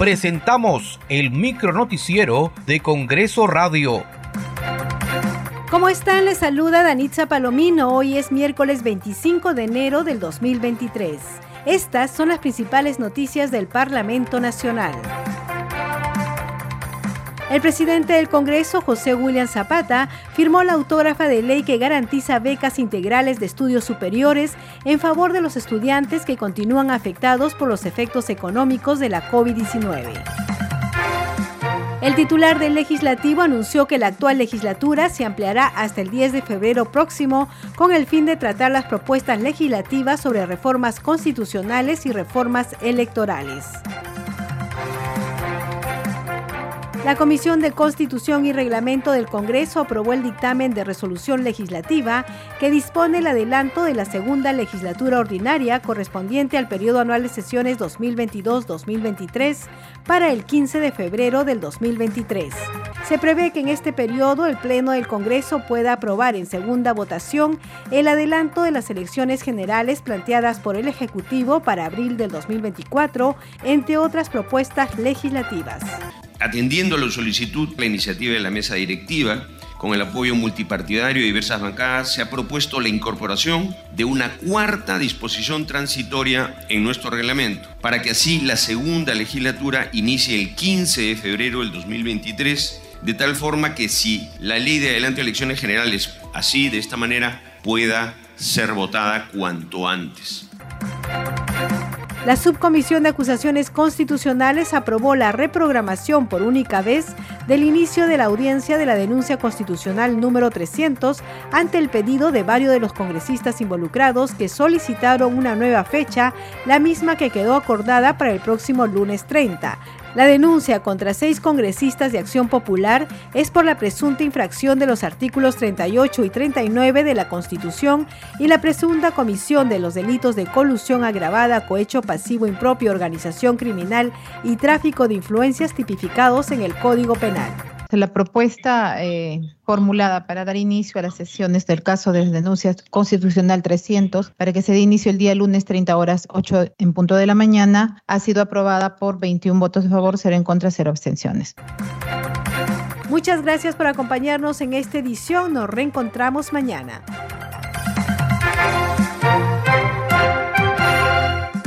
presentamos el micronoticiero de Congreso Radio. ¿Cómo están? Les saluda Danitza Palomino. Hoy es miércoles 25 de enero del 2023. Estas son las principales noticias del Parlamento Nacional. El presidente del Congreso, José William Zapata, firmó la autógrafa de ley que garantiza becas integrales de estudios superiores en favor de los estudiantes que continúan afectados por los efectos económicos de la COVID-19. El titular del legislativo anunció que la actual legislatura se ampliará hasta el 10 de febrero próximo con el fin de tratar las propuestas legislativas sobre reformas constitucionales y reformas electorales. La Comisión de Constitución y Reglamento del Congreso aprobó el dictamen de resolución legislativa que dispone el adelanto de la segunda legislatura ordinaria correspondiente al periodo anual de sesiones 2022-2023 para el 15 de febrero del 2023. Se prevé que en este periodo el Pleno del Congreso pueda aprobar en segunda votación el adelanto de las elecciones generales planteadas por el Ejecutivo para abril del 2024, entre otras propuestas legislativas. Atendiendo a la solicitud, la iniciativa de la mesa directiva, con el apoyo multipartidario de diversas bancadas, se ha propuesto la incorporación de una cuarta disposición transitoria en nuestro reglamento, para que así la segunda legislatura inicie el 15 de febrero del 2023, de tal forma que si la ley de adelante elecciones generales, así de esta manera, pueda ser votada cuanto antes. La Subcomisión de Acusaciones Constitucionales aprobó la reprogramación por única vez del inicio de la audiencia de la denuncia constitucional número 300 ante el pedido de varios de los congresistas involucrados que solicitaron una nueva fecha, la misma que quedó acordada para el próximo lunes 30. La denuncia contra seis congresistas de Acción Popular es por la presunta infracción de los artículos 38 y 39 de la Constitución y la presunta comisión de los delitos de colusión agravada, cohecho pasivo impropio, organización criminal y tráfico de influencias tipificados en el Código Penal. La propuesta eh, formulada para dar inicio a las sesiones del caso de denuncia constitucional 300 para que se dé inicio el día lunes 30 horas 8 en punto de la mañana ha sido aprobada por 21 votos de favor, 0 en contra, 0 abstenciones. Muchas gracias por acompañarnos en esta edición. Nos reencontramos mañana.